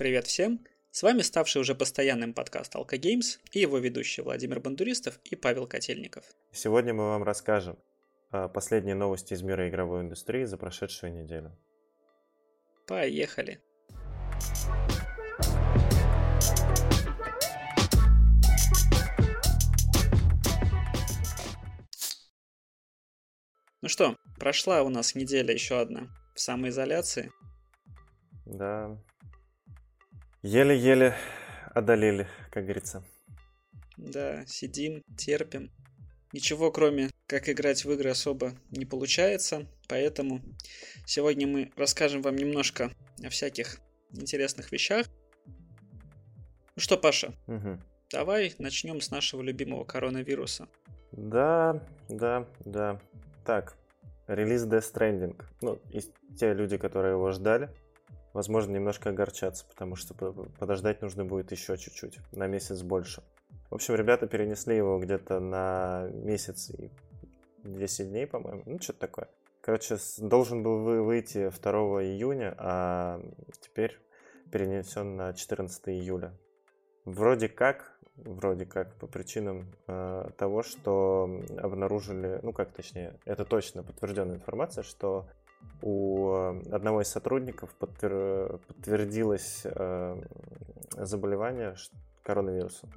Привет всем! С вами ставший уже постоянным подкаст Alka Games и его ведущие Владимир Бандуристов и Павел Котельников. Сегодня мы вам расскажем о последние новости из мира игровой индустрии за прошедшую неделю. Поехали! Ну что, прошла у нас неделя еще одна в самоизоляции. Да, Еле-еле одолели, как говорится. Да, сидим, терпим. Ничего, кроме как играть в игры, особо не получается. Поэтому сегодня мы расскажем вам немножко о всяких интересных вещах. Ну что, Паша, угу. давай начнем с нашего любимого коронавируса. Да, да, да. Так, релиз Death Stranding. Ну, и те люди, которые его ждали, возможно, немножко огорчаться, потому что подождать нужно будет еще чуть-чуть, на месяц больше. В общем, ребята перенесли его где-то на месяц и 10 дней, по-моему, ну, что-то такое. Короче, должен был выйти 2 июня, а теперь перенесен на 14 июля. Вроде как, вроде как по причинам э, того, что обнаружили, ну как точнее, это точно подтвержденная информация, что у э, одного из сотрудников подтвер... подтвердилось э, заболевание коронавирусом.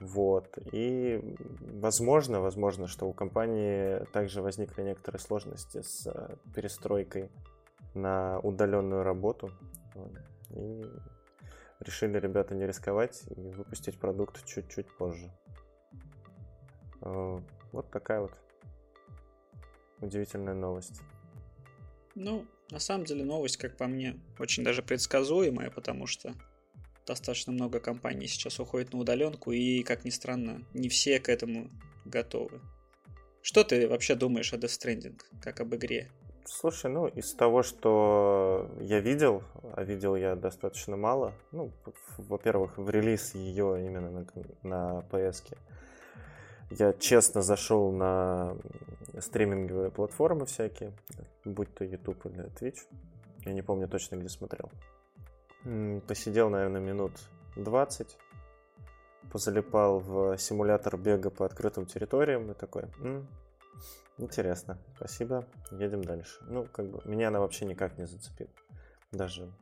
Вот. И возможно, возможно, что у компании также возникли некоторые сложности с э, перестройкой на удаленную работу. И решили ребята не рисковать и выпустить продукт чуть-чуть позже. Вот такая вот удивительная новость. Ну, на самом деле новость, как по мне, очень даже предсказуемая, потому что достаточно много компаний сейчас уходит на удаленку, и, как ни странно, не все к этому готовы. Что ты вообще думаешь о Death Stranding, как об игре? Слушай, ну, из того, что я видел, а видел я достаточно мало, ну, во-первых, в релиз ее именно на, на PS, я честно зашел на стриминговые платформы всякие, будь то YouTube или Twitch. Я не помню точно, где смотрел. Посидел, наверное, минут 20. Позалипал в симулятор бега по открытым территориям и такой, М, интересно, спасибо, едем дальше. Ну, как бы, меня она вообще никак не зацепила. Даже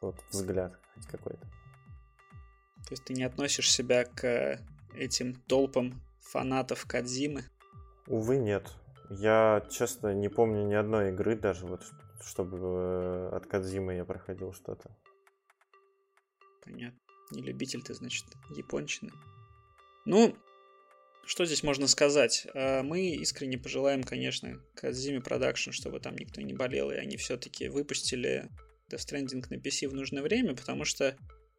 вот взгляд какой-то. То есть ты не относишь себя к этим толпам фанатов Кадзимы? Увы, нет. Я, честно, не помню ни одной игры даже, вот, чтобы э, от Кадзимы я проходил что-то. Понятно. Не любитель ты, значит, япончины. Ну, что здесь можно сказать? А, мы искренне пожелаем, конечно, Кадзиме Production, чтобы там никто не болел, и они все-таки выпустили Death Stranding на PC в нужное время, потому что,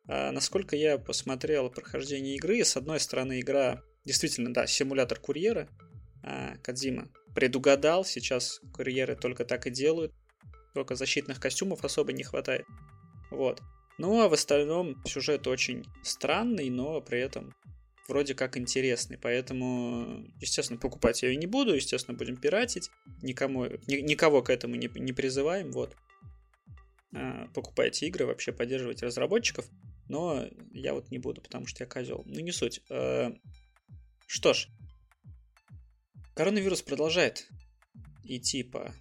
а, насколько я посмотрел прохождение игры, с одной стороны, игра Действительно, да, симулятор курьера. А, Кадзима предугадал, сейчас курьеры только так и делают. Только защитных костюмов особо не хватает. Вот. Ну а в остальном сюжет очень странный, но при этом вроде как интересный. Поэтому, естественно, покупать я ее не буду, естественно, будем пиратить. Никому, ни, никого к этому не, не призываем. Вот. А, покупайте игры, вообще поддерживайте разработчиков. Но я вот не буду, потому что я козел. Ну, не суть. А, что ж, коронавирус продолжает идти по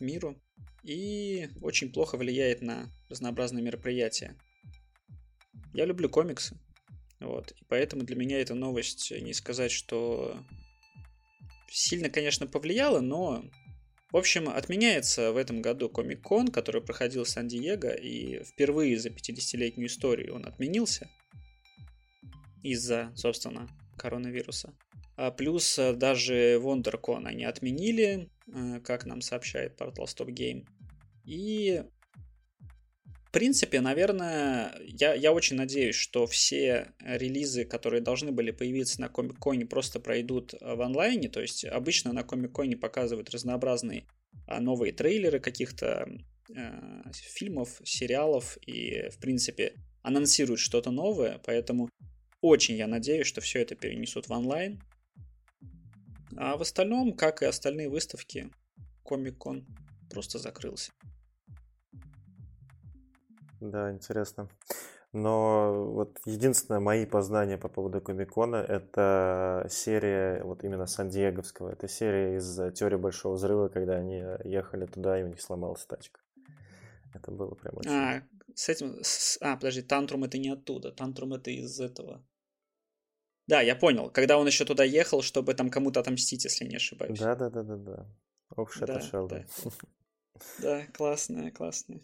миру и очень плохо влияет на разнообразные мероприятия. Я люблю комиксы, вот, и поэтому для меня эта новость не сказать, что сильно, конечно, повлияла, но в общем, отменяется в этом году Комик-кон, который проходил в Сан-Диего, и впервые за 50-летнюю историю он отменился из-за, собственно, коронавируса. А плюс э, даже WonderCon они отменили, э, как нам сообщает портал Stop Game. И в принципе, наверное, я, я очень надеюсь, что все релизы, которые должны были появиться на Комик-Коне, просто пройдут в онлайне. То есть обычно на Комик-Коне показывают разнообразные а, новые трейлеры каких-то э, фильмов, сериалов и, в принципе, анонсируют что-то новое. Поэтому очень я надеюсь, что все это перенесут в онлайн. А в остальном, как и остальные выставки, Комик-кон просто закрылся. да, интересно. Но вот единственное мои познания по поводу Комикона это серия вот именно Сан-Диеговского. Это серия из теории Большого Взрыва, когда они ехали туда, и у них сломалась тачка. Это было прям очень... А, с этим... А, подожди, Тантрум это не оттуда. Тантрум это из этого. Да, я понял. Когда он еще туда ехал, чтобы там кому-то отомстить, если не ошибаюсь. Да, да, да, да, да. Ох, да, да. да, классная, классная.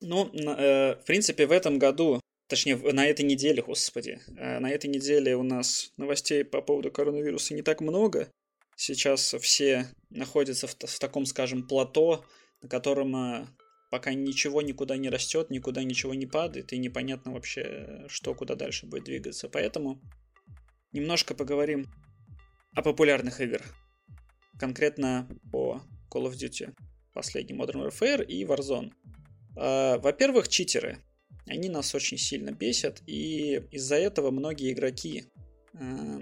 Ну, э, в принципе, в этом году, точнее, на этой неделе, господи, э, на этой неделе у нас новостей по поводу коронавируса не так много. Сейчас все находятся в, в таком, скажем, плато, на котором э, пока ничего никуда не растет, никуда ничего не падает, и непонятно вообще, что куда дальше будет двигаться. Поэтому немножко поговорим о популярных играх. Конкретно по Call of Duty, последний Modern Warfare и Warzone. А, во-первых, читеры. Они нас очень сильно бесят, и из-за этого многие игроки, а,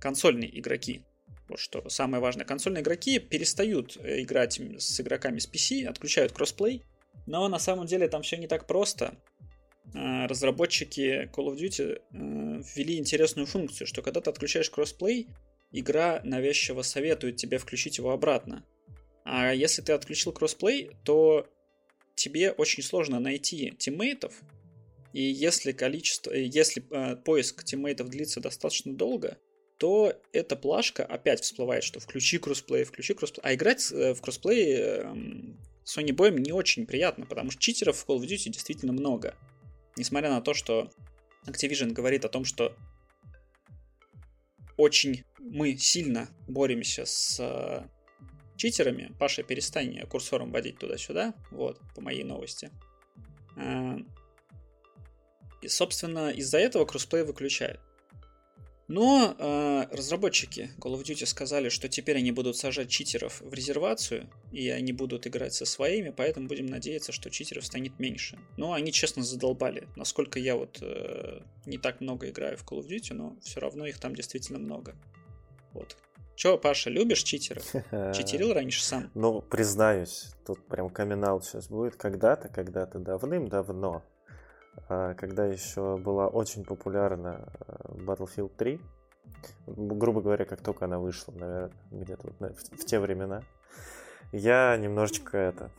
консольные игроки, вот что самое важное, консольные игроки перестают э, играть с игроками с PC, отключают кроссплей, но на самом деле там все не так просто. А, разработчики Call of Duty э, ввели интересную функцию, что когда ты отключаешь кроссплей, игра навязчиво советует тебе включить его обратно. А если ты отключил кроссплей, то тебе очень сложно найти тиммейтов, и если количество, э, если э, поиск тиммейтов длится достаточно долго, то эта плашка опять всплывает, что включи кроссплей, включи кроссплей. А играть э, в кроссплей э, сонибоям не очень приятно, потому что читеров в Call of Duty действительно много. Несмотря на то, что Activision говорит о том, что очень мы сильно боремся с э, читерами. Паша, перестань курсором водить туда-сюда. Вот, по моей новости. А, и, собственно, из-за этого кроссплей выключают. Но э, разработчики Call of Duty сказали, что теперь они будут сажать читеров в резервацию, и они будут играть со своими, поэтому будем надеяться, что читеров станет меньше. Но они честно задолбали. Насколько я вот э, не так много играю в Call of Duty, но все равно их там действительно много. Вот. Че, Паша, любишь читеров? Читерил раньше сам? Ну, признаюсь, тут прям камин сейчас будет. Когда-то, когда-то давным-давно, когда еще была очень популярна э, Battlefield 3, грубо говоря, как только она вышла, наверное, где-то вот в, те времена, я немножечко это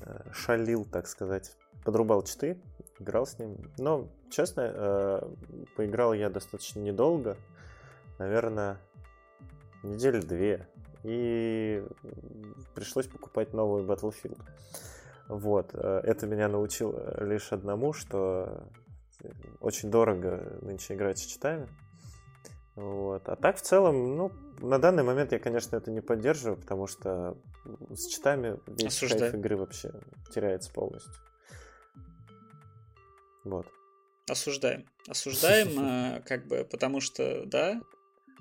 э, шалил, так сказать, подрубал читы, играл с ним. Но, честно, э, поиграл я достаточно недолго, наверное, недели две. И пришлось покупать новый Battlefield. Вот. Э, это меня научило лишь одному, что очень дорого нынче играть с читами. Вот. А так, в целом, ну, на данный момент я, конечно, это не поддерживаю, потому что с читами весь Осуждаю. кайф игры вообще теряется полностью. Вот. Осуждаем. Осуждаем, э, как бы, потому что, да,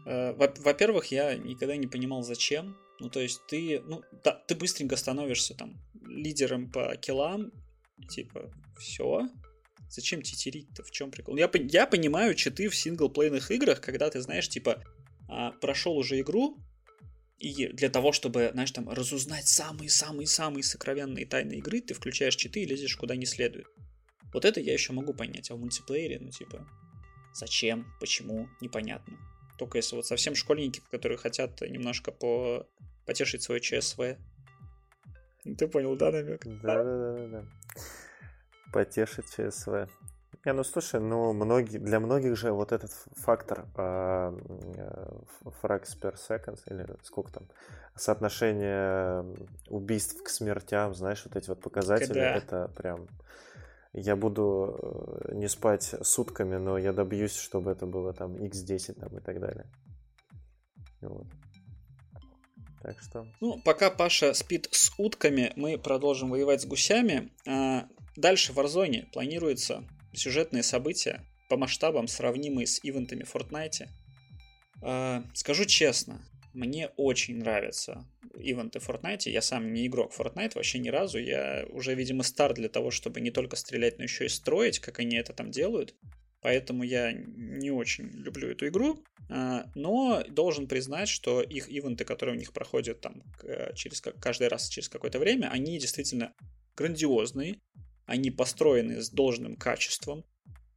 Э, во-первых, я никогда не понимал, зачем. Ну, то есть ты, ну, да, ты быстренько становишься там лидером по киллам, типа, все. Зачем тетерить-то? В чем прикол? Я, я понимаю читы в синглплейных играх, когда ты, знаешь, типа, а, прошел уже игру, и для того, чтобы, знаешь, там, разузнать самые-самые-самые сокровенные тайны игры, ты включаешь читы и лезешь куда не следует. Вот это я еще могу понять, а в мультиплеере, ну, типа, зачем, почему, непонятно. Только если вот совсем школьники, которые хотят немножко по... потешить свое ЧСВ. Ты понял, да, намек? Да, да, да, да. Потешить ЧСВ. Не, ну слушай, ну многие, для многих же вот этот фактор э, frags per seconds, или сколько там, соотношение убийств к смертям, знаешь, вот эти вот показатели, да. это прям я буду э, не спать сутками, но я добьюсь, чтобы это было там x10 там, и так далее. Вот. Так что... Ну, пока Паша спит с утками, мы продолжим воевать с гусями. А дальше в Warzone планируются сюжетные события по масштабам, сравнимые с ивентами в Fortnite. А, скажу честно, мне очень нравятся ивенты в Fortnite. Я сам не игрок Fortnite вообще ни разу. Я уже, видимо, стар для того, чтобы не только стрелять, но еще и строить, как они это там делают. Поэтому я не очень люблю эту игру. А, но должен признать, что их ивенты, которые у них проходят там через каждый раз через какое-то время, они действительно грандиозные. они построены с должным качеством.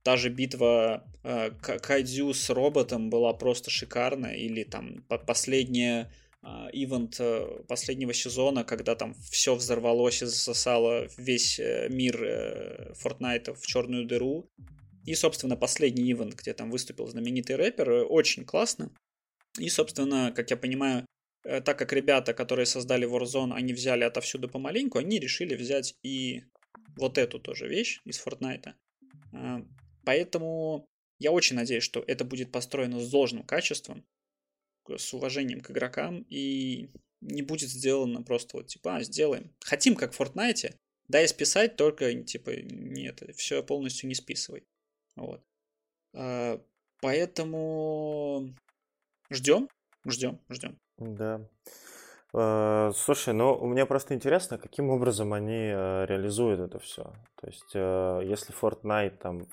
Та же битва э, Кайдзю с роботом была просто шикарная, или там последняя а, ивент э, последнего сезона, когда там все взорвалось и засосало весь э, мир э, Fortnite в черную дыру. И, собственно, последний ивент, где там выступил знаменитый рэпер, очень классно. И, собственно, как я понимаю, так как ребята, которые создали Warzone, они взяли отовсюду помаленьку, они решили взять и вот эту тоже вещь из Fortnite. Поэтому я очень надеюсь, что это будет построено с должным качеством, с уважением к игрокам и не будет сделано просто вот типа, а, сделаем. Хотим, как в Fortnite, дай списать, только типа нет, все полностью не списывай. Вот. А, поэтому ждем, ждем, ждем. Да. А, слушай, ну у меня просто интересно, каким образом они а, реализуют это все. То есть, если Fortnite там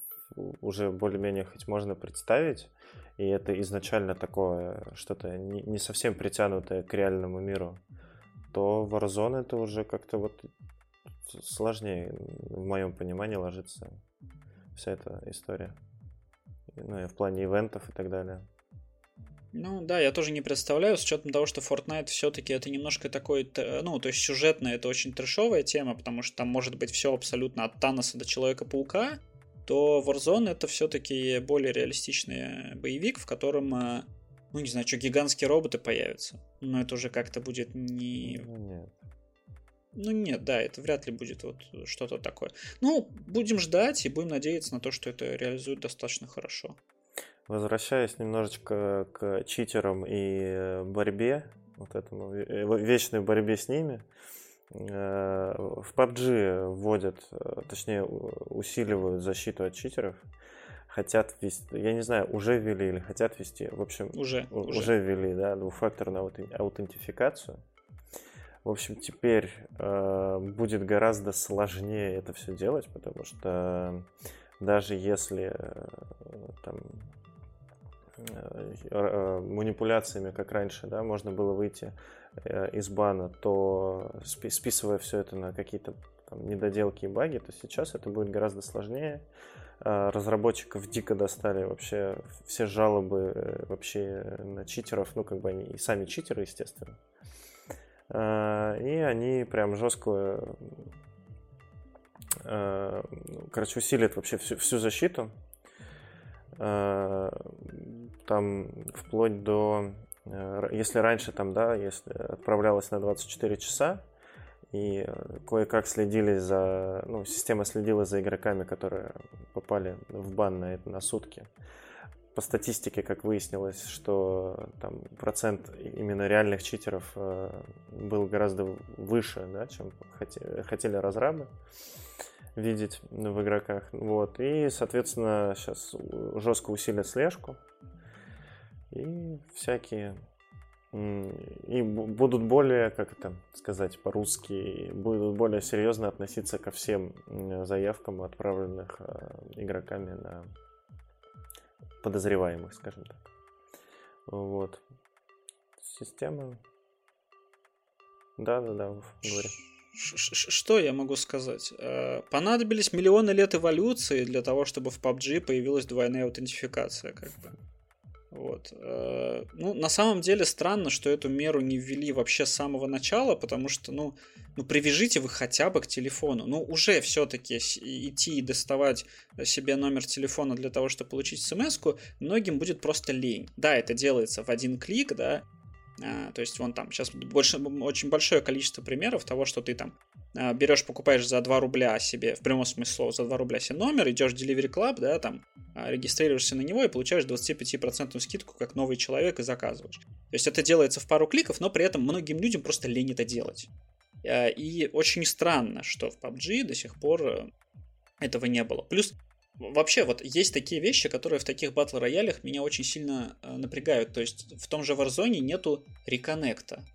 уже более-менее хоть можно представить, и это изначально такое что-то не, не совсем притянутое к реальному миру, то Warzone это уже как-то вот сложнее, в моем понимании, ложится вся эта история. Ну, и в плане ивентов и так далее. Ну да, я тоже не представляю, с учетом того, что Fortnite все-таки это немножко такой, ну, то есть сюжетная, это очень трешовая тема, потому что там может быть все абсолютно от Таноса до Человека-паука, то Warzone это все-таки более реалистичный боевик, в котором, э, ну не знаю, что гигантские роботы появятся. Но это уже как-то будет не... Ну, нет. Ну нет, да, это вряд ли будет вот что-то такое. Ну, будем ждать и будем надеяться на то, что это реализует достаточно хорошо. Возвращаясь немножечко к читерам и борьбе, вот этому э, вечной борьбе с ними, Э, в PUBG вводят, э, точнее усиливают защиту от читеров. Хотят ввести, я не знаю, уже ввели или хотят ввести. В общем, уже, уже. уже ввели, да, двухфакторную аутентификацию. В общем, теперь э, будет гораздо сложнее это все делать, потому что даже если э, там Э, э, манипуляциями, как раньше, да, можно было выйти э, из бана, то списывая все это на какие-то там, недоделки и баги, то сейчас это будет гораздо сложнее. Разработчиков дико достали вообще все жалобы вообще на читеров, ну как бы они и сами читеры, естественно. И они прям жестко, короче, усилят вообще всю, всю защиту там вплоть до, э, если раньше там, да, если отправлялась на 24 часа, и э, кое-как следили за, ну, система следила за игроками, которые попали в бан на, на сутки. По статистике, как выяснилось, что там процент именно реальных читеров э, был гораздо выше, да, чем хотели, хотели разрабы видеть в игроках. Вот. И, соответственно, сейчас жестко усилят слежку и всякие и будут более, как это сказать по-русски, будут более серьезно относиться ко всем заявкам, отправленных а, игроками на подозреваемых, скажем так. Вот. Система. Да, да, да, говори. Что я могу сказать? Э, понадобились миллионы лет эволюции для того, чтобы в PUBG появилась двойная аутентификация, как бы. Вот. Э, ну, на самом деле странно, что эту меру не ввели вообще с самого начала, потому что, ну, ну привяжите вы хотя бы к телефону. Ну, уже все-таки идти и доставать себе номер телефона для того, чтобы получить смс многим будет просто лень. Да, это делается в один клик, да, то есть вон там сейчас больше, очень большое количество примеров того, что ты там а, берешь, покупаешь за 2 рубля себе, в прямом смысле слова, за 2 рубля себе номер, идешь в Delivery Club, да, там, а, регистрируешься на него и получаешь 25% скидку как новый человек и заказываешь. То есть это делается в пару кликов, но при этом многим людям просто лень это делать. И очень странно, что в PUBG до сих пор э, этого не было. Плюс Вообще, вот есть такие вещи, которые в таких батл роялях меня очень сильно э, напрягают. То есть в том же Warzone нету реконнекта.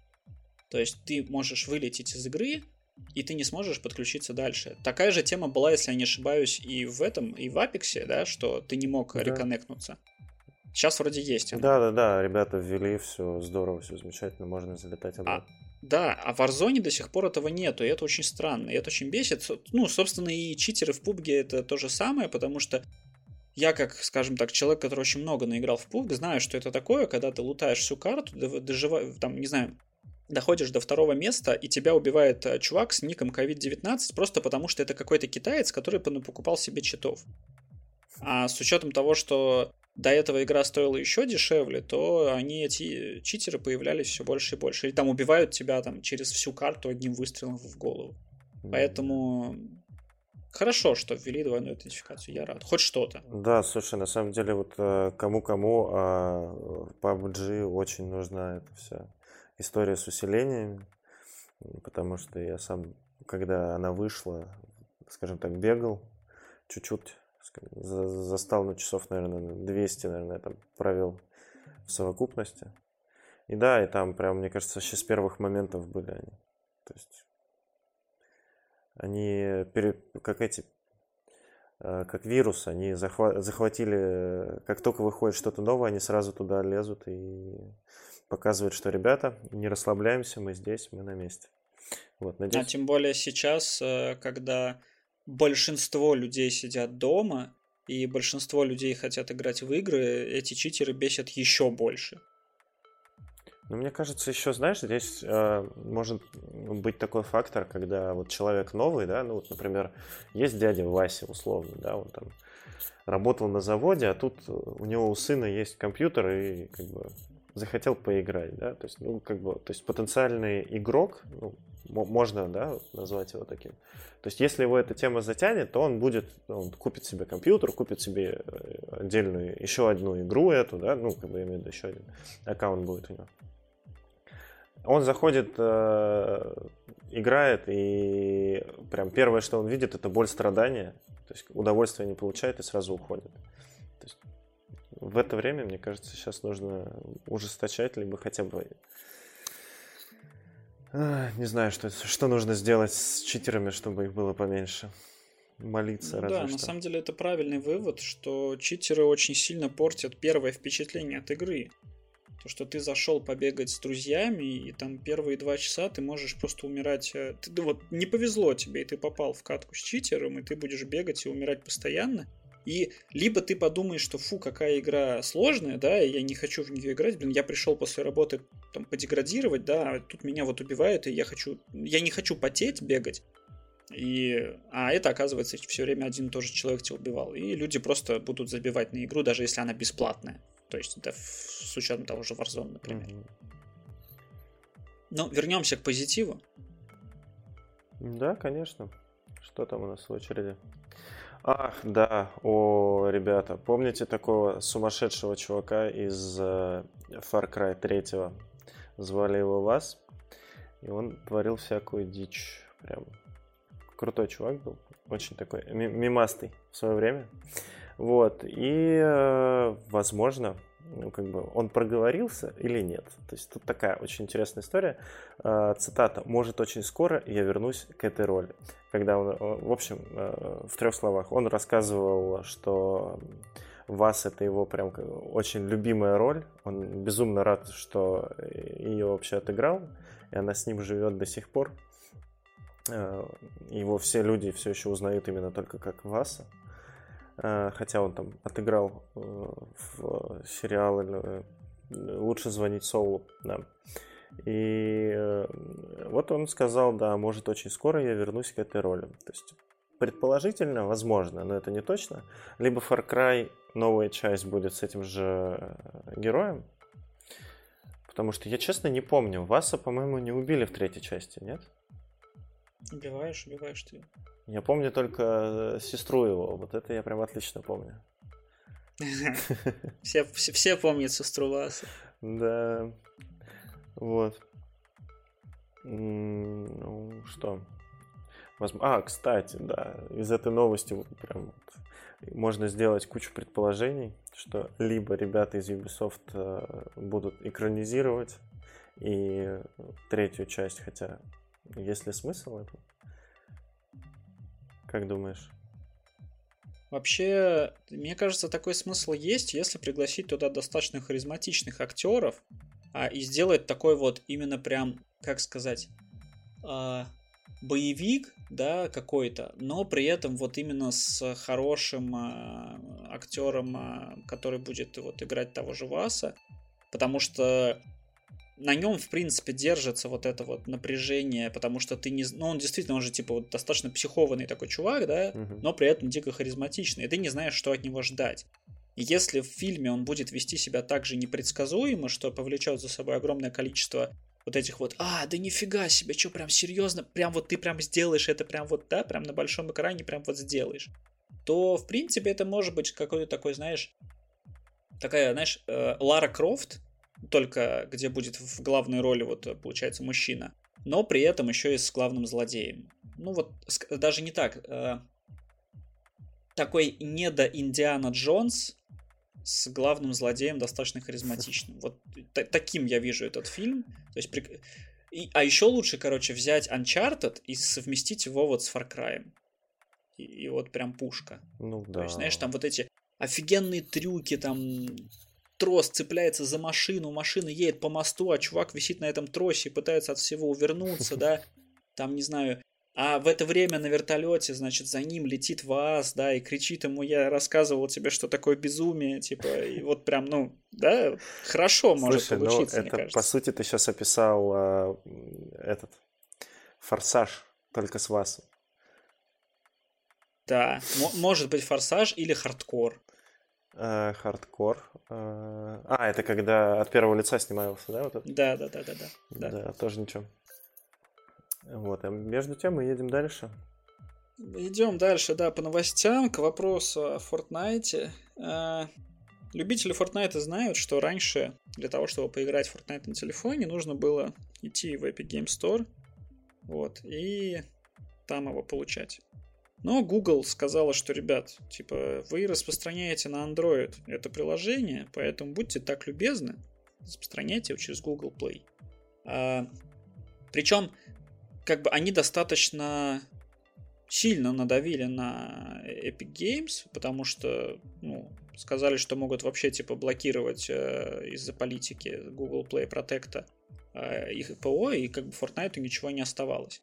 То есть ты можешь вылететь из игры, и ты не сможешь подключиться дальше. Такая же тема была, если я не ошибаюсь, и в этом, и в Apex, да, что ты не мог да. реконнектнуться. Сейчас вроде есть. Да, да, да, ребята ввели все здорово, все замечательно, можно залетать обратно. Да, а в Warzone до сих пор этого нету, и это очень странно, и это очень бесит. Ну, собственно, и читеры в PUBG это то же самое, потому что я, как, скажем так, человек, который очень много наиграл в PUBG, знаю, что это такое, когда ты лутаешь всю карту, доживаешь, там, не знаю, доходишь до второго места, и тебя убивает э, чувак с ником COVID-19 просто потому, что это какой-то китаец, который покупал себе читов. А с учетом того, что до этого игра стоила еще дешевле, то они, эти читеры, появлялись все больше и больше. Или там убивают тебя там через всю карту одним выстрелом в голову. Поэтому хорошо, что ввели двойную идентификацию, я рад. Хоть что-то. Да, слушай, на самом деле вот э, кому-кому, а PUBG очень нужна эта вся история с усилениями, потому что я сам, когда она вышла, скажем так, бегал чуть-чуть застал на часов, наверное, 200, наверное, там провел в совокупности. И да, и там прям, мне кажется, вообще с первых моментов были они. То есть они как эти, э, как вирус, они захватили, как только выходит что-то новое, они сразу туда лезут и показывают, что ребята, не расслабляемся, мы здесь, мы на месте. Вот, надеюсь... А тем более сейчас, э, когда большинство людей сидят дома, и большинство людей хотят играть в игры, эти читеры бесят еще больше. Ну, мне кажется, еще, знаешь, здесь э, может быть такой фактор, когда вот человек новый, да, ну, вот, например, есть дядя Вася, условно, да, он там работал на заводе, а тут у него у сына есть компьютер и как бы захотел поиграть, да, то есть, ну, как бы, то есть потенциальный игрок, ну, можно, да, назвать его таким. То есть, если его эта тема затянет, то он будет, он купит себе компьютер, купит себе э, отдельную, еще одну игру эту, да, ну, как бы я имею в виду, еще один аккаунт будет у него. Он заходит, э, играет, и прям первое, что он видит, это боль страдания. То есть удовольствие не получает и сразу уходит. В это время, мне кажется, сейчас нужно ужесточать, либо хотя бы не знаю, что, что нужно сделать с читерами, чтобы их было поменьше. Молиться ну, разве Да, что. на самом деле это правильный вывод, что читеры очень сильно портят первое впечатление от игры. То, что ты зашел побегать с друзьями, и там первые два часа ты можешь просто умирать. Э, ты, вот не повезло тебе, и ты попал в катку с читером, и ты будешь бегать и умирать постоянно. И либо ты подумаешь, что фу, какая игра сложная, да, и я не хочу в нее играть, блин, я пришел после работы там подеградировать, да, а тут меня вот убивают, и я хочу, я не хочу потеть, бегать. И, а это, оказывается, все время один и тот же человек тебя убивал. И люди просто будут забивать на игру, даже если она бесплатная. То есть это с учетом того же Warzone, например. Mm-hmm. Ну, вернемся к позитиву. Да, конечно. Что там у нас в очереди? Ах, да, о, ребята, помните такого сумасшедшего чувака из э, Far Cry 3? Звали его Вас, и он творил всякую дичь. Прям крутой чувак был, очень такой мимастый в свое время. Вот, и, э, возможно, ну, как бы он проговорился или нет. То есть тут такая очень интересная история. А, цитата. «Может, очень скоро я вернусь к этой роли». Когда он, э, в общем, э, в трех словах, он рассказывал, что вас это его прям очень любимая роль. Он безумно рад, что ее вообще отыграл, и она с ним живет до сих пор. Э, его все люди все еще узнают именно только как Васа. Э, хотя он там отыграл э, в сериал э, «Лучше звонить Соулу», да. И вот он сказал, да, может, очень скоро я вернусь к этой роли. То есть, предположительно, возможно, но это не точно. Либо Far Cry новая часть будет с этим же героем, потому что я, честно, не помню. Васа, по-моему, не убили в третьей части, нет? Убиваешь, убиваешь ты. Я помню только э, сестру его, вот это я прям отлично помню. Все, все, все помнят сестру Васа. Да. Вот. Ну, что? А, кстати, да, из этой новости прям вот можно сделать кучу предположений, что либо ребята из Ubisoft э, будут экранизировать и третью часть, хотя есть ли смысл это? Как думаешь? Вообще, мне кажется, такой смысл есть, если пригласить туда достаточно харизматичных актеров а, и сделать такой вот именно прям как сказать, э, боевик, да, какой-то, но при этом вот именно с хорошим э, актером, э, который будет вот играть того же Васа, потому что на нем, в принципе, держится вот это вот напряжение, потому что ты не... Ну, он действительно, он же, типа, вот достаточно психованный такой чувак, да, угу. но при этом дико харизматичный, и ты не знаешь, что от него ждать. И если в фильме он будет вести себя так же непредсказуемо, что повлечет за собой огромное количество вот этих вот, а, да нифига себе, что прям серьезно, прям вот ты прям сделаешь это прям вот, да, прям на большом экране прям вот сделаешь, то, в принципе, это может быть какой-то такой, знаешь, такая, знаешь, э, Лара Крофт, только где будет в главной роли, вот, получается, мужчина, но при этом еще и с главным злодеем. Ну вот, даже не так, э, такой недо Индиана Джонс, с главным злодеем достаточно харизматичным. Вот таким я вижу этот фильм. То есть, при... и, а еще лучше, короче, взять Uncharted и совместить его вот с Far Cry. И, и вот прям пушка. Ну да. То есть, знаешь, там вот эти офигенные трюки, там трос цепляется за машину, машина едет по мосту, а чувак висит на этом тросе и пытается от всего увернуться, да. Там, не знаю, а в это время на вертолете, значит, за ним летит Ваас, да, и кричит ему, я рассказывал тебе, что такое безумие, типа, и вот прям, ну, да, хорошо может Слушай, ну, получиться, ну, это, мне кажется. по сути, ты сейчас описал э, этот «Форсаж», только с Ваасом. Да, может быть «Форсаж» или «Хардкор». Э, хардкор. Э, а, это когда от первого лица снимался, да? Вот это? Да, да, да, да, да. Да, тоже ничего. Вот, а между тем мы едем дальше. Идем дальше, да, по новостям, к вопросу о Fortnite. А, любители Fortnite знают, что раньше для того, чтобы поиграть в Fortnite на телефоне, нужно было идти в Epic Game Store, вот, и там его получать. Но Google сказала, что, ребят, типа, вы распространяете на Android это приложение, поэтому будьте так любезны, распространяйте его через Google Play. А, причем как бы они достаточно сильно надавили на Epic Games, потому что, ну, сказали, что могут вообще, типа, блокировать э, из-за политики Google Play Protect э, их ПО, и как бы Fortnite ничего не оставалось.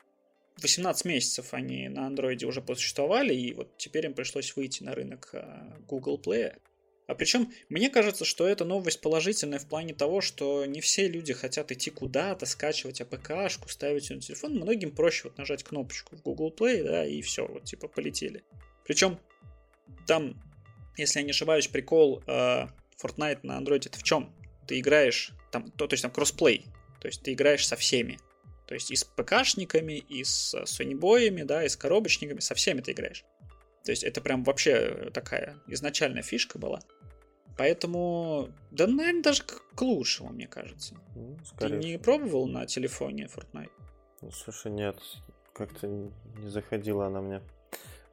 18 месяцев они на андроиде уже посуществовали, и вот теперь им пришлось выйти на рынок э, Google Play. А причем, мне кажется, что эта новость положительная в плане того, что не все люди хотят идти куда-то, скачивать АПКшку, ставить ее на телефон. Многим проще вот нажать кнопочку в Google Play, да, и все, вот типа полетели. Причем там, если я не ошибаюсь, прикол э, Fortnite на Android это в чем? Ты играешь, там, то, то есть там кроссплей, то есть ты играешь со всеми. То есть и с ПКшниками, и с сонибоями, да, и с коробочниками, со всеми ты играешь. То есть это прям вообще такая изначальная фишка была. Поэтому, да, наверное, даже к, к лучшему, мне кажется. Ну, Ты не пробовал на телефоне Fortnite? Ну, слушай, нет, как-то не заходила она мне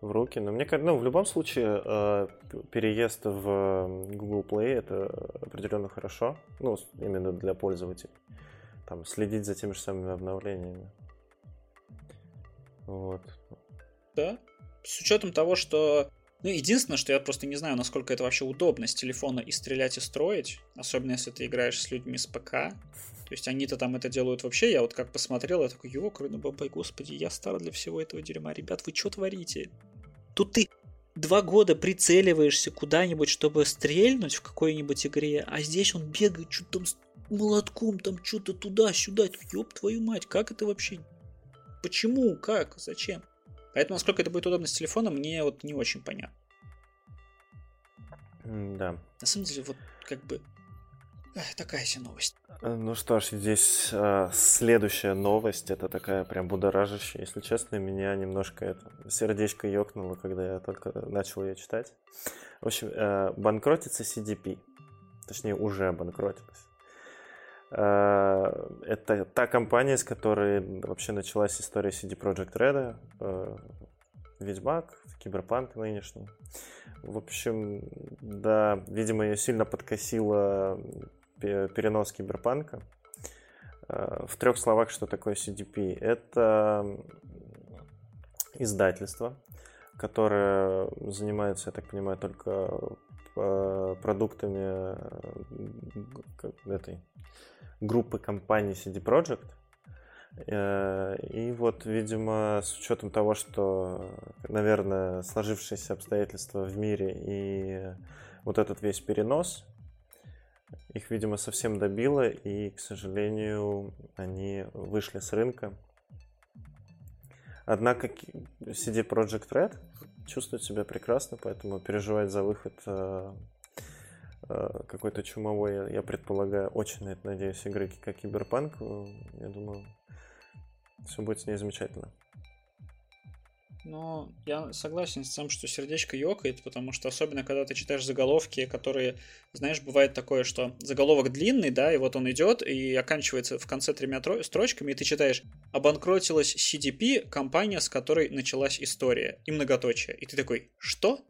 в руки. Но мне кажется, ну, в любом случае, э, переезд в Google Play это определенно хорошо. Ну, именно для пользователей. Там следить за теми же самыми обновлениями. Вот. Да. С учетом того, что ну, единственное, что я просто не знаю, насколько это вообще удобно с телефона и стрелять, и строить. Особенно, если ты играешь с людьми с ПК. То есть они-то там это делают вообще. Я вот как посмотрел, я такой, ёкарный ну бабай, господи, я стар для всего этого дерьма. Ребят, вы что творите? Тут ты два года прицеливаешься куда-нибудь, чтобы стрельнуть в какой-нибудь игре, а здесь он бегает, что-то там молотком, там что-то туда-сюда. Ёб твою мать, как это вообще? Почему? Как? Зачем? Поэтому, насколько это будет удобно с телефоном, мне вот не очень понятно. Да. На самом деле, вот как бы такая себе новость. Э, ну что ж, здесь э, следующая новость, это такая прям будоражащая, если честно, меня немножко это сердечко ёкнуло, когда я только начал ее читать. В общем, э, банкротится CDP, точнее уже банкротилась. Э, это та компания, с которой вообще началась история CD Projekt Red, э, Ведьмак, Киберпанк нынешний. В общем, да, видимо, ее сильно подкосило перенос Киберпанка. Э, в трех словах, что такое CDP? Это издательство, которое занимается, я так понимаю, только продуктами этой группы компаний CD Projekt, Э, и вот, видимо, с учетом того, что, наверное, сложившиеся обстоятельства в мире и вот этот весь перенос, их, видимо, совсем добило, и, к сожалению, они вышли с рынка. Однако CD Project Red чувствует себя прекрасно, поэтому переживать за выход э, э, какой-то чумовой, я предполагаю, очень на это надеюсь, игры как Киберпанк, я думаю, все будет с ней замечательно. Ну, я согласен с тем, что сердечко ёкает, потому что особенно, когда ты читаешь заголовки, которые, знаешь, бывает такое, что заголовок длинный, да, и вот он идет и оканчивается в конце тремя строчками, и ты читаешь «Обанкротилась CDP, компания, с которой началась история», и многоточие. И ты такой «Что?»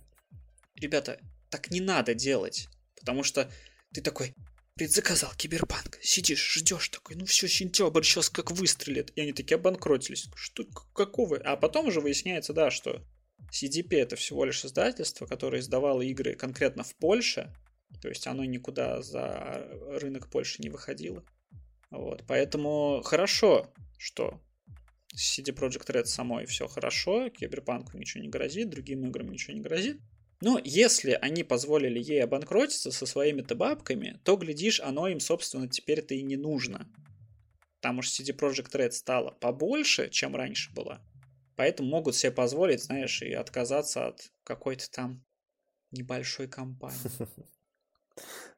Ребята, так не надо делать, потому что ты такой предзаказал Киберпанк. Сидишь, ждешь такой, ну все, сентябрь сейчас как выстрелит. И они такие обанкротились. Что, какого? А потом уже выясняется, да, что CDP это всего лишь издательство, которое издавало игры конкретно в Польше. То есть оно никуда за рынок Польши не выходило. Вот, поэтому хорошо, что CD Projekt Red самой все хорошо, Киберпанку ничего не грозит, другим играм ничего не грозит. Но если они позволили ей обанкротиться со своими-то бабками, то, глядишь, оно им, собственно, теперь-то и не нужно. Потому что CD Projekt Red стало побольше, чем раньше было. Поэтому могут себе позволить, знаешь, и отказаться от какой-то там небольшой компании.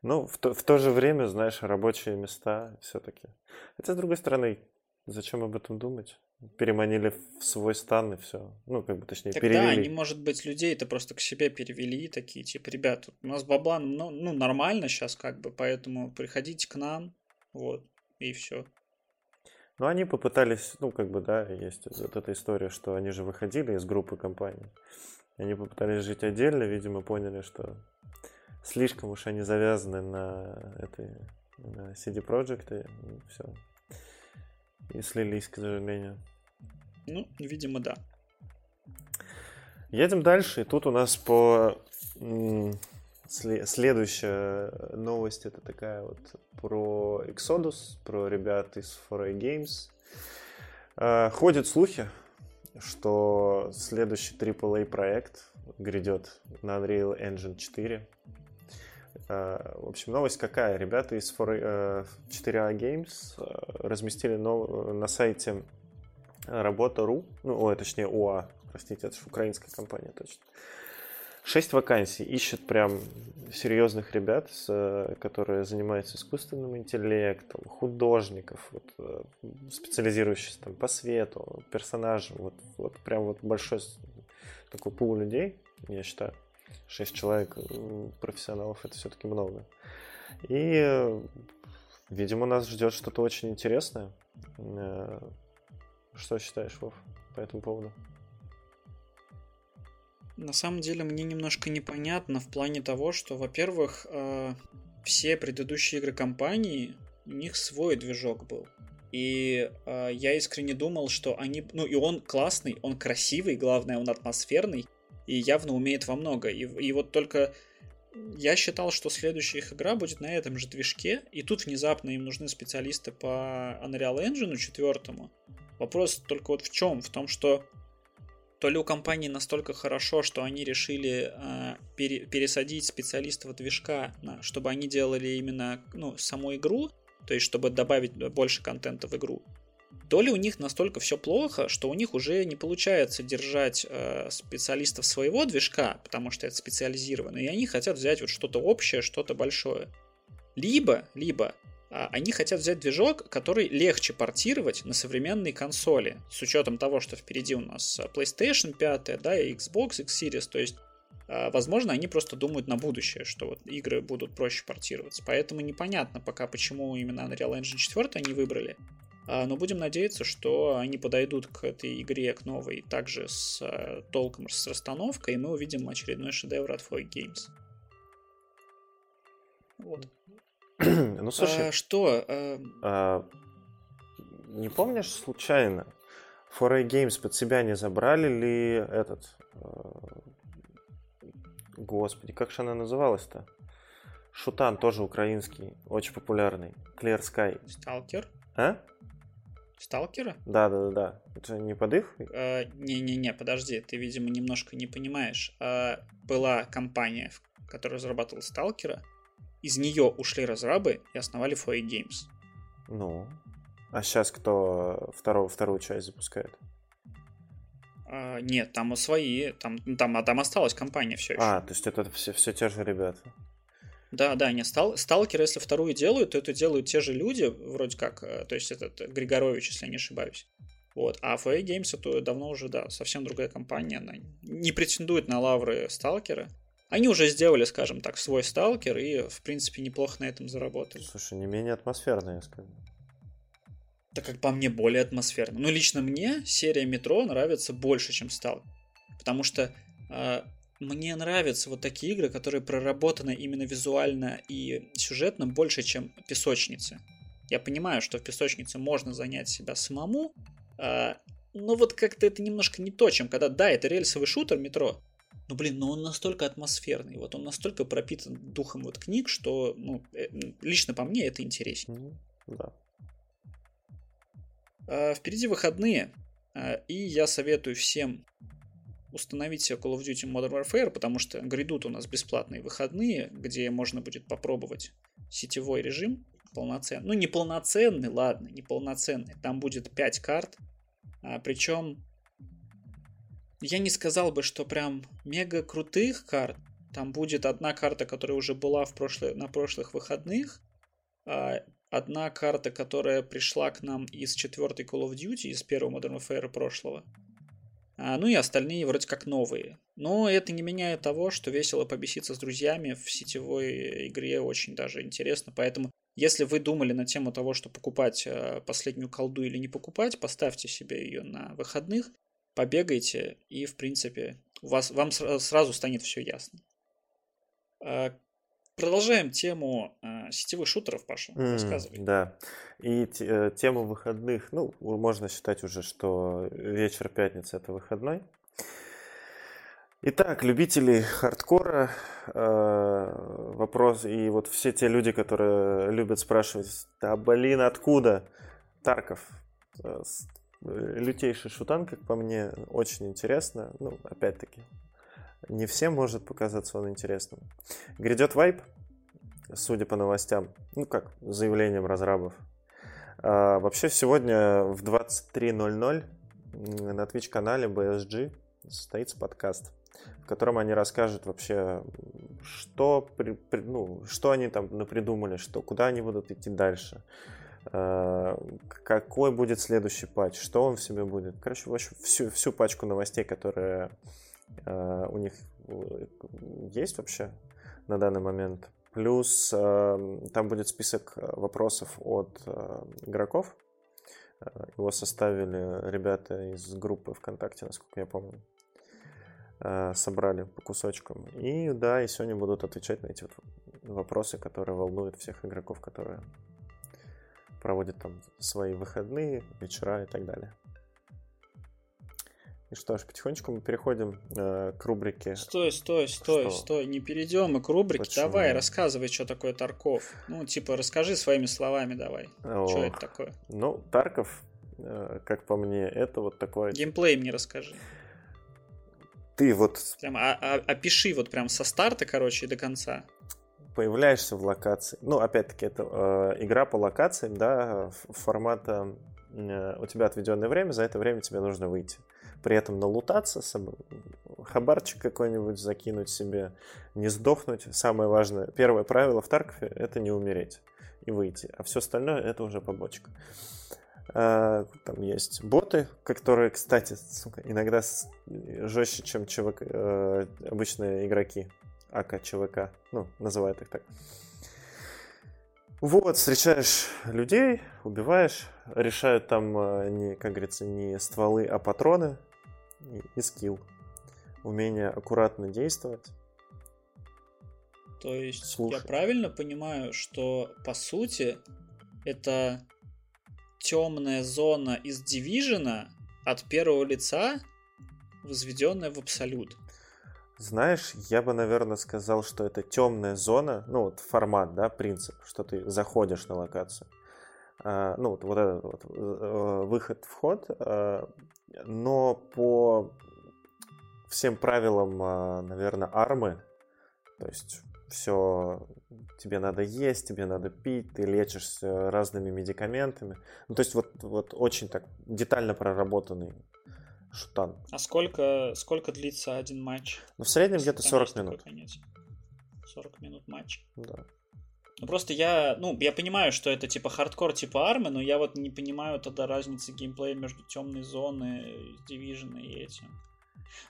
Ну, в то, в то же время, знаешь, рабочие места все-таки. Хотя, с другой стороны, зачем об этом думать? Переманили в свой стан и все. Ну, как бы точнее, так перевели. Да, они, может быть, людей это просто к себе перевели, такие, типа, ребят, у нас бабла, ну, ну, нормально сейчас, как бы, поэтому приходите к нам, вот, и все. Ну, они попытались, ну, как бы, да, есть вот эта история, что они же выходили из группы компаний. Они попытались жить отдельно, видимо, поняли, что слишком уж они завязаны на этой на CD Projekt, и все. И слились, к сожалению. Ну, видимо, да. Едем дальше. Тут у нас по следующая новость это такая вот про Exodus, про ребят из 4A Games. А, ходят слухи, что следующий AAA проект грядет на Unreal Engine 4. А, в общем, новость какая? Ребята из 4A э, Games э, разместили на сайте Работа.ру, ну, ой, точнее, УА, простите, это же украинская компания, точно. Шесть вакансий. Ищут прям серьезных ребят, которые занимаются искусственным интеллектом, художников, вот, э, специализирующихся там по свету, персонажам. Вот, вот прям вот большой такой пул людей, я считаю. Шесть человек профессионалов это все-таки много. И, видимо, нас ждет что-то очень интересное. Что считаешь, Вов, по этому поводу? На самом деле мне немножко непонятно в плане того, что, во-первых, э, все предыдущие игры компании, у них свой движок был. И э, я искренне думал, что они... Ну, и он классный, он красивый, главное, он атмосферный, и явно умеет во много. И, и вот только я считал, что следующая их игра будет на этом же движке, и тут внезапно им нужны специалисты по Unreal Engine 4, Вопрос только вот в чем? В том, что то ли у компании настолько хорошо, что они решили э, пере, пересадить специалистов движка, на, чтобы они делали именно ну, саму игру, то есть чтобы добавить больше контента в игру, то ли у них настолько все плохо, что у них уже не получается держать э, специалистов своего движка, потому что это специализированно, и они хотят взять вот что-то общее, что-то большое. Либо, либо они хотят взять движок, который легче портировать на современные консоли, с учетом того, что впереди у нас PlayStation 5, да, и Xbox X Series, то есть а, Возможно, они просто думают на будущее, что вот игры будут проще портироваться. Поэтому непонятно пока, почему именно Unreal Engine 4 они выбрали. А, но будем надеяться, что они подойдут к этой игре, к новой, также с толком, с расстановкой, и мы увидим очередной шедевр от 4 Games. Вот. Ну, слушай. А, что? А... А, не помнишь случайно, 4A Games под себя не забрали ли этот... А... Господи, как же она называлась-то? Шутан, тоже украинский, очень популярный. Clear Sky. Сталкер? А? Сталкера? Да, да, да, да. Это не под их? А, не-не-не, подожди, ты, видимо, немножко не понимаешь. А, была компания, которая разрабатывала Сталкера, из нее ушли разрабы и основали 4 Games. Ну, а сейчас кто вторую, вторую часть запускает? А, нет, там свои, там, там, а там осталась компания все еще. А, то есть это все, все те же ребята. Да, да, не стал. Сталкер, если вторую делают, то это делают те же люди, вроде как, э, то есть этот Григорович, если я не ошибаюсь. Вот. А FA Games это давно уже, да, совсем другая компания. Она не претендует на лавры Сталкера. Они уже сделали, скажем так, свой Сталкер и, в принципе, неплохо на этом заработали. Слушай, не менее атмосферно, я скажу. Так как по мне более атмосферно. Ну, лично мне серия Метро нравится больше, чем Сталкер. Потому что э, мне нравятся вот такие игры, которые проработаны именно визуально и сюжетно больше, чем песочницы. Я понимаю, что в песочнице можно занять себя самому, э, но вот как-то это немножко не то, чем когда, да, это рельсовый шутер метро, ну, блин, но он настолько атмосферный, вот он настолько пропитан духом вот книг, что, ну, э, лично по мне это интереснее. Да. А, впереди выходные, а, и я советую всем установить себе Call of Duty Modern Warfare, потому что грядут у нас бесплатные выходные, где можно будет попробовать сетевой режим полноценный. Ну, не полноценный, ладно, не полноценный. Там будет 5 карт, а, причем я не сказал бы, что прям мега крутых карт. Там будет одна карта, которая уже была в прошлые, на прошлых выходных. А одна карта, которая пришла к нам из четвертой Call of Duty, из первого Modern Warfare прошлого. А, ну и остальные вроде как новые. Но это не меняет того, что весело побеситься с друзьями в сетевой игре очень даже интересно. Поэтому, если вы думали на тему того, что покупать э, последнюю колду или не покупать, поставьте себе ее на выходных побегайте, и, в принципе, у вас, вам сразу станет все ясно. А, продолжаем тему э, сетевых шутеров, Паша. Mm, рассказывай. Да. И э, тему выходных, ну, можно считать уже, что вечер пятницы это выходной. Итак, любители хардкора, э, вопрос, и вот все те люди, которые любят спрашивать, да блин, откуда? Тарков, э, лютейший шутан, как по мне, очень интересно. Ну, опять-таки, не всем может показаться он интересным. Грядет вайп, судя по новостям, ну как, заявлением разрабов. А, вообще сегодня в 23.00 на Twitch-канале BSG состоится подкаст, в котором они расскажут вообще, что, при, при, ну, что они там напридумали, что, куда они будут идти дальше, Э, какой будет следующий патч, что он в себе будет. Короче, вообще всю, всю пачку новостей, которые э, у них э, есть вообще на данный момент. Плюс там будет список вопросов от игроков. Его составили ребята из группы ВКонтакте, насколько я помню. Собрали по кусочкам. И да, и сегодня будут отвечать на эти вопросы, которые волнуют всех игроков, которые проводит там свои выходные, вечера и так далее. И что ж, потихонечку мы переходим э, к рубрике. Стой, стой, стой, что? стой, не перейдем мы к рубрике. Почему? Давай, рассказывай, что такое Тарков. Ну, типа, расскажи своими словами давай. Ох. Что это такое? Ну, Тарков, э, как по мне, это вот такое... Геймплей мне расскажи. Ты вот... Прям а, а, опиши вот прям со старта, короче, и до конца появляешься в локации. Ну, опять-таки, это э, игра по локациям, да, формата э, у тебя отведенное время, за это время тебе нужно выйти. При этом налутаться, хабарчик какой-нибудь закинуть себе, не сдохнуть. Самое важное, первое правило в Таркове – это не умереть и выйти. А все остальное – это уже побочка. Э, там есть боты, которые, кстати, сука, иногда жестче, чем ЧВК, э, обычные игроки. АК ЧВК, ну, называют их так. Вот, встречаешь людей, убиваешь, решают там, э, не, как говорится, не стволы, а патроны и, и скилл. Умение аккуратно действовать. То есть Слушай. я правильно понимаю, что по сути это темная зона из Division от первого лица, возведенная в абсолют. Знаешь, я бы, наверное, сказал, что это темная зона, ну вот формат, да, принцип, что ты заходишь на локацию. а, ну, вот, вот этот вот э, выход-вход, а, но по всем правилам, а, наверное, армы, то есть все тебе надо есть, тебе надо пить, ты лечишься разными медикаментами. Ну, то есть вот, вот очень так детально проработанный шутан. А сколько, сколько длится один матч? Ну, в среднем где-то 40 минут. 40 минут матч. Да. Ну просто я, ну, я понимаю, что это типа хардкор типа армы, но я вот не понимаю тогда разницы геймплея между темной зоны, Division и этим.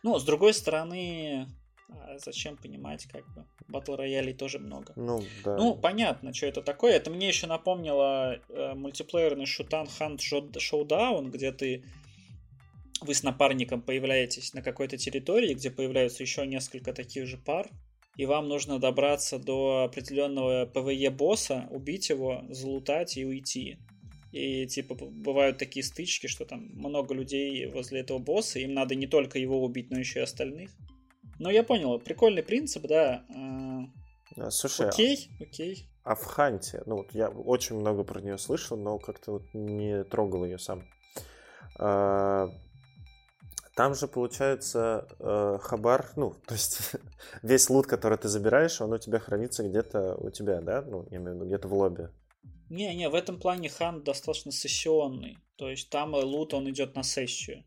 Ну, с другой стороны, а зачем понимать, как бы, battle royale ей тоже много. Ну, да. Ну, понятно, что это такое. Это мне еще напомнило э, мультиплеерный шутан Hunt Showdown, где ты вы с напарником появляетесь на какой-то территории, где появляются еще несколько таких же пар, и вам нужно добраться до определенного PvE босса, убить его, залутать и уйти. И типа бывают такие стычки, что там много людей возле этого босса, им надо не только его убить, но еще и остальных. Но я понял, прикольный принцип, да. А, слушай, окей, окей. А в Ханте, ну вот я очень много про нее слышал, но как-то вот не трогал ее сам. Там же получается э, хабар, ну, то есть весь лут, который ты забираешь, он у тебя хранится где-то у тебя, да? Ну, я имею в виду, где-то в лобби. Не-не, в этом плане хан достаточно сессионный. То есть там лут, он идет на сессию.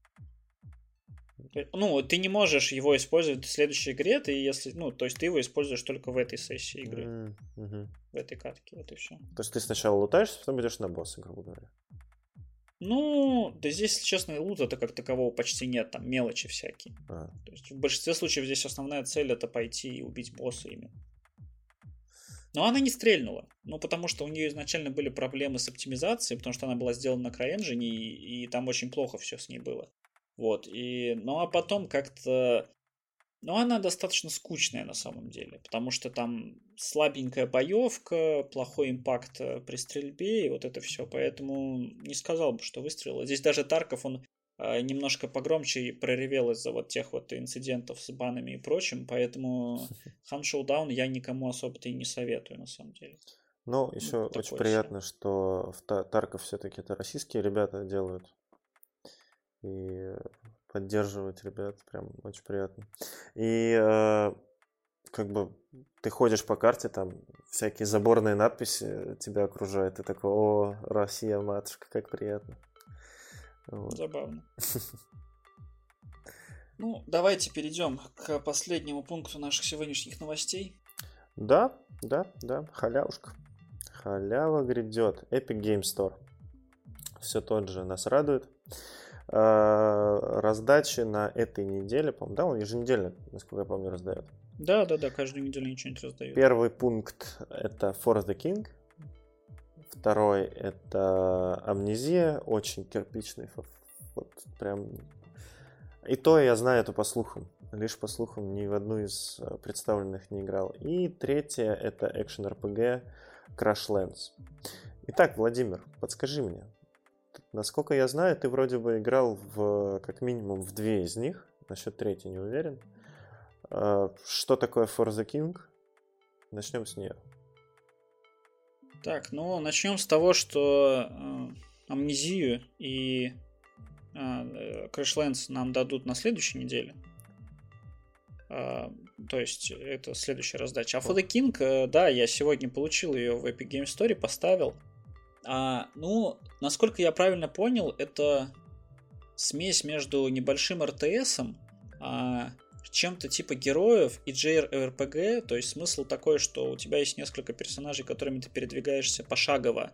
Ну, ты не можешь его использовать в следующей игре, ты если, ну, то есть ты его используешь только в этой сессии игры. Mm-hmm. В этой катке, вот и все. То есть ты сначала лутаешься, потом идешь на босса, грубо говоря. Ну, да здесь, если честно, лута-то как такового почти нет, там мелочи всякие. А. То есть в большинстве случаев здесь основная цель это пойти и убить босса именно. Но она не стрельнула. Ну, потому что у нее изначально были проблемы с оптимизацией, потому что она была сделана на CryEngine, и, и там очень плохо все с ней было. Вот, и, ну а потом как-то но она достаточно скучная на самом деле, потому что там слабенькая боевка, плохой импакт э, при стрельбе и вот это все. Поэтому не сказал бы, что выстрелила. Здесь даже Тарков, он э, немножко погромче проревел из-за вот тех вот инцидентов с банами и прочим, поэтому Хан Шоудаун я никому особо-то и не советую на самом деле. Ну, еще ну, очень приятно, все. что в Тарков все-таки это российские ребята делают. И поддерживать ребят, прям очень приятно. И э, как бы ты ходишь по карте, там всякие заборные надписи тебя окружают, и такой, о, Россия, матушка, как приятно. Вот. Забавно. Ну, давайте перейдем к последнему пункту наших сегодняшних новостей. Да, да, да, халявушка. Халява грядет. Epic Game Store. Все тот же нас радует. Э, раздачи на этой неделе, по-моему, да, он еженедельно, насколько я помню, раздает. Да, да, да, каждую неделю ничего-нибудь раздает. Первый пункт это For the King. Второй это Амнезия, очень кирпичный, вот прям. И то я знаю это по слухам, лишь по слухам ни в одну из э, представленных не играл. И третье это экшен RPG Crashlands. Итак, Владимир, подскажи мне, Насколько я знаю, ты вроде бы играл в как минимум в две из них. Насчет третьей не уверен. А, что такое For the King? Начнем с нее. Так, ну начнем с того, что э, амнезию и э, Crashlands нам дадут на следующей неделе. Э, то есть это следующая раздача. А For the King, э, да, я сегодня получил ее в Epic Game Story, поставил. А, ну, насколько я правильно понял, это смесь между небольшим РТСом, а, чем-то типа героев и JRPG, то есть смысл такой, что у тебя есть несколько персонажей, которыми ты передвигаешься пошагово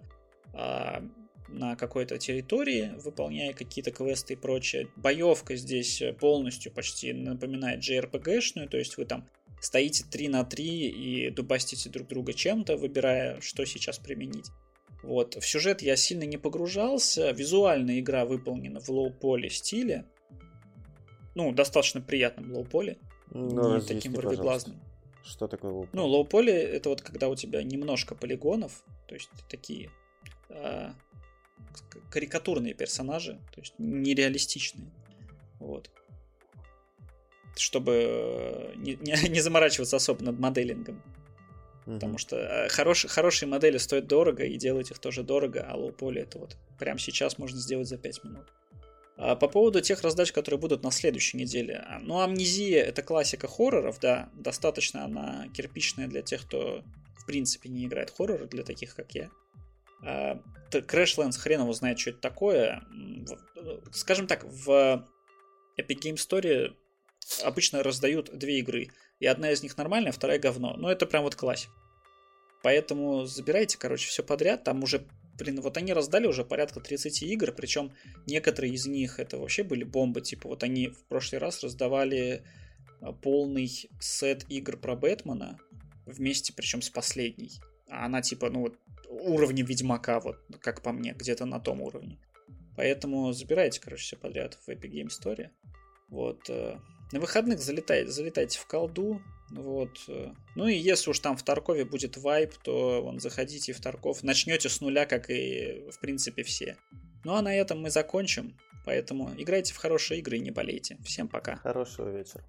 а, на какой-то территории, выполняя какие-то квесты и прочее. Боевка здесь полностью почти напоминает JRPG-шную, то есть вы там стоите 3 на 3 и дубастите друг друга чем-то, выбирая, что сейчас применить. Вот. В сюжет я сильно не погружался. Визуальная игра выполнена в лоу-поле стиле. Ну, достаточно приятном low poly. Ну, не таким вырвиглазным. Что такое low poly? Ну, low poly это вот когда у тебя немножко полигонов, то есть такие а, карикатурные персонажи, то есть нереалистичные. Вот. Чтобы не, не, не заморачиваться особо над моделингом. Угу. Потому что э, хорош, хорошие модели стоят дорого, и делать их тоже дорого, а low poly это вот прямо сейчас можно сделать за 5 минут. А по поводу тех раздач, которые будут на следующей неделе. А, ну, Амнезия — это классика хорроров, да, достаточно она кирпичная для тех, кто в принципе не играет хорроры, для таких, как я. Crashlands хрен его знает, что это такое. Скажем так, в Epic Game Story обычно раздают две игры. И одна из них нормальная, вторая говно. Но это прям вот классик. Поэтому забирайте, короче, все подряд. Там уже, блин, вот они раздали уже порядка 30 игр, причем некоторые из них это вообще были бомбы. Типа вот они в прошлый раз раздавали а, полный сет игр про Бэтмена вместе, причем с последней. А она типа, ну вот, уровня Ведьмака, вот, как по мне, где-то на том уровне. Поэтому забирайте, короче, все подряд в Epic Game Story. Вот. На выходных залетайте, залетайте в колду. Вот. Э. Ну и если уж там в Таркове будет вайп, то вон, заходите в Тарков. Начнете с нуля, как и в принципе все. Ну а на этом мы закончим. Поэтому играйте в хорошие игры и не болейте. Всем пока. Хорошего вечера.